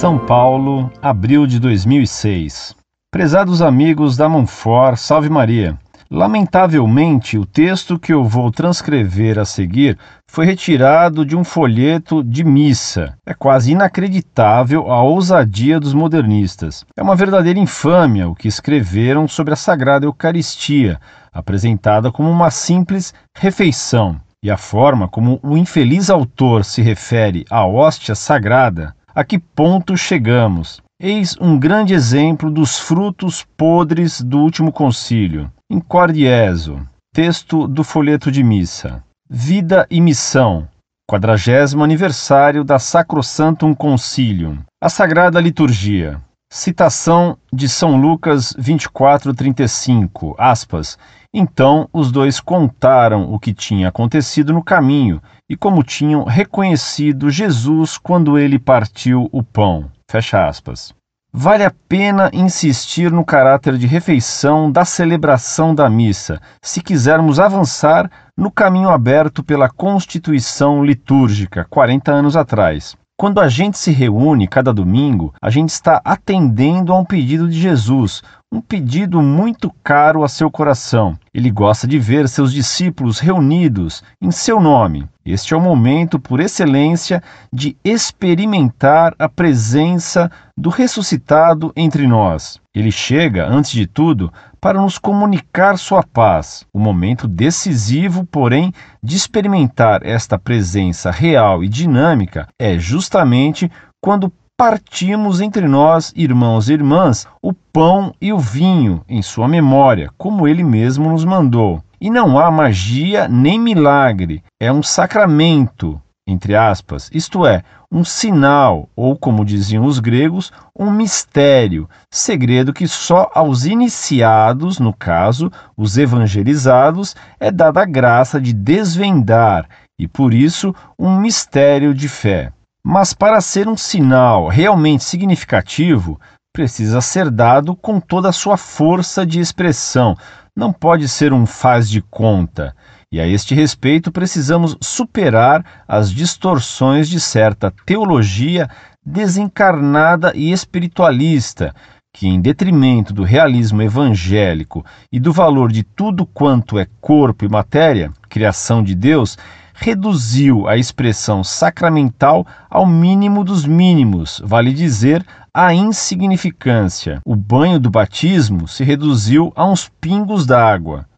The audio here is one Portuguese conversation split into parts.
São Paulo, abril de 2006. Prezados amigos da Monfort, salve Maria. Lamentavelmente, o texto que eu vou transcrever a seguir foi retirado de um folheto de missa. É quase inacreditável a ousadia dos modernistas. É uma verdadeira infâmia o que escreveram sobre a Sagrada Eucaristia, apresentada como uma simples refeição. E a forma como o infeliz autor se refere à hóstia sagrada, a que ponto chegamos? Eis um grande exemplo dos frutos podres do último concílio. Incordieso, texto do folheto de missa. Vida e missão, quadragésimo aniversário da Sacrosantum Concilium. A Sagrada Liturgia. Citação de São Lucas 24:35, aspas. Então os dois contaram o que tinha acontecido no caminho e como tinham reconhecido Jesus quando ele partiu o pão. Fecha aspas. Vale a pena insistir no caráter de refeição da celebração da missa, se quisermos avançar no caminho aberto pela Constituição litúrgica 40 anos atrás. Quando a gente se reúne cada domingo, a gente está atendendo a um pedido de Jesus, um pedido muito caro a seu coração. Ele gosta de ver seus discípulos reunidos em seu nome. Este é o momento por excelência de experimentar a presença do ressuscitado entre nós. Ele chega, antes de tudo, para nos comunicar sua paz. O momento decisivo, porém, de experimentar esta presença real e dinâmica é justamente quando partimos entre nós, irmãos e irmãs, o pão e o vinho em sua memória, como ele mesmo nos mandou. E não há magia nem milagre, é um sacramento, entre aspas, isto é, um sinal, ou como diziam os gregos, um mistério, segredo que só aos iniciados, no caso, os evangelizados, é dada a graça de desvendar, e por isso um mistério de fé. Mas para ser um sinal realmente significativo, precisa ser dado com toda a sua força de expressão, não pode ser um faz de conta. E a este respeito precisamos superar as distorções de certa teologia desencarnada e espiritualista, que, em detrimento do realismo evangélico e do valor de tudo quanto é corpo e matéria, criação de Deus, reduziu a expressão sacramental ao mínimo dos mínimos, vale dizer, a insignificância. O banho do batismo se reduziu a uns pingos d'água.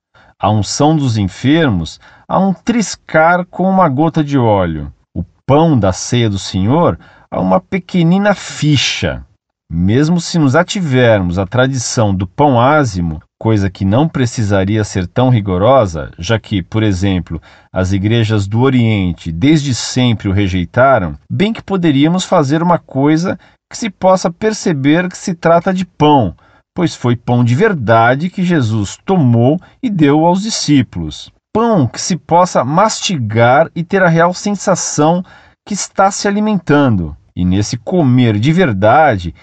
A unção dos enfermos a um triscar com uma gota de óleo. O pão da ceia do Senhor a uma pequenina ficha. Mesmo se nos ativermos a tradição do pão ázimo, coisa que não precisaria ser tão rigorosa, já que, por exemplo, as igrejas do Oriente desde sempre o rejeitaram, bem que poderíamos fazer uma coisa que se possa perceber que se trata de pão, pois foi pão de verdade que Jesus tomou e deu aos discípulos. Pão que se possa mastigar e ter a real sensação que está se alimentando, e nesse comer de verdade,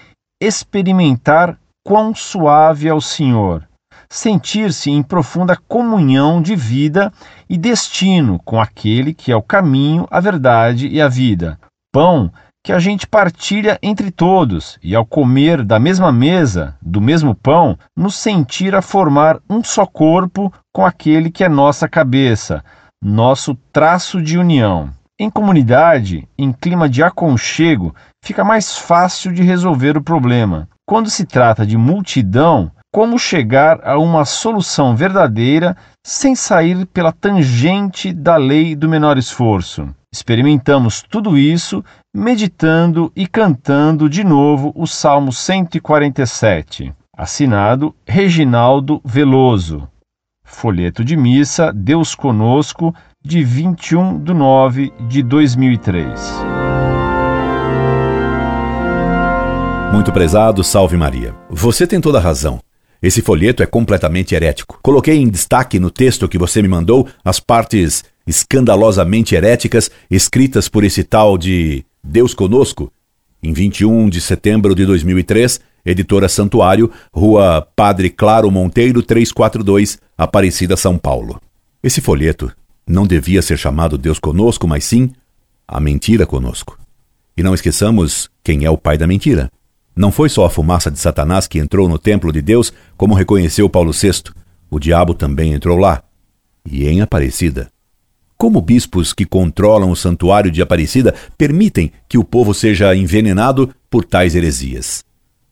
experimentar quão suave é o Senhor sentir-se em profunda comunhão de vida e destino com aquele que é o caminho, a verdade e a vida. Pão que a gente partilha entre todos, e ao comer da mesma mesa, do mesmo pão, nos sentir a formar um só corpo com aquele que é nossa cabeça, nosso traço de união. Em comunidade, em clima de aconchego, fica mais fácil de resolver o problema. Quando se trata de multidão, como chegar a uma solução verdadeira sem sair pela tangente da lei do menor esforço. Experimentamos tudo isso meditando e cantando de novo o Salmo 147. Assinado Reginaldo Veloso. Folheto de missa Deus Conosco, de 21 de 9 de 2003. Muito prezado, salve Maria. Você tem toda a razão. Esse folheto é completamente herético. Coloquei em destaque no texto que você me mandou as partes escandalosamente heréticas escritas por esse tal de Deus Conosco, em 21 de setembro de 2003, editora Santuário, Rua Padre Claro Monteiro 342, Aparecida, São Paulo. Esse folheto não devia ser chamado Deus Conosco, mas sim A Mentira Conosco. E não esqueçamos quem é o pai da mentira. Não foi só a fumaça de Satanás que entrou no templo de Deus, como reconheceu Paulo VI. O diabo também entrou lá. E em Aparecida. Como bispos que controlam o santuário de Aparecida permitem que o povo seja envenenado por tais heresias?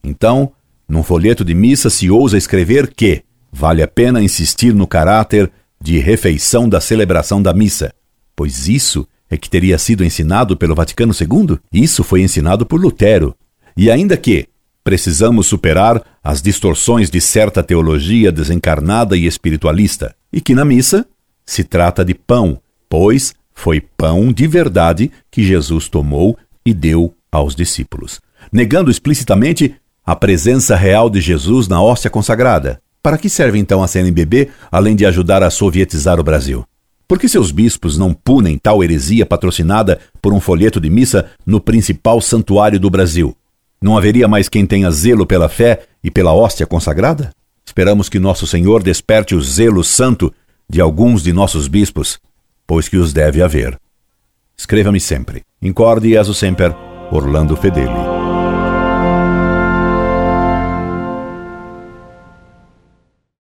Então, num folheto de missa se ousa escrever que vale a pena insistir no caráter de refeição da celebração da missa, pois isso é que teria sido ensinado pelo Vaticano II? Isso foi ensinado por Lutero. E ainda que precisamos superar as distorções de certa teologia desencarnada e espiritualista, e que na missa se trata de pão, pois foi pão de verdade que Jesus tomou e deu aos discípulos, negando explicitamente a presença real de Jesus na hóstia consagrada. Para que serve então a CNBB, além de ajudar a sovietizar o Brasil? Por que seus bispos não punem tal heresia patrocinada por um folheto de missa no principal santuário do Brasil? Não haveria mais quem tenha zelo pela fé e pela hóstia consagrada? Esperamos que nosso Senhor desperte o zelo santo de alguns de nossos bispos, pois que os deve haver. Escreva-me sempre. Incorde e aso semper, Orlando Fedeli.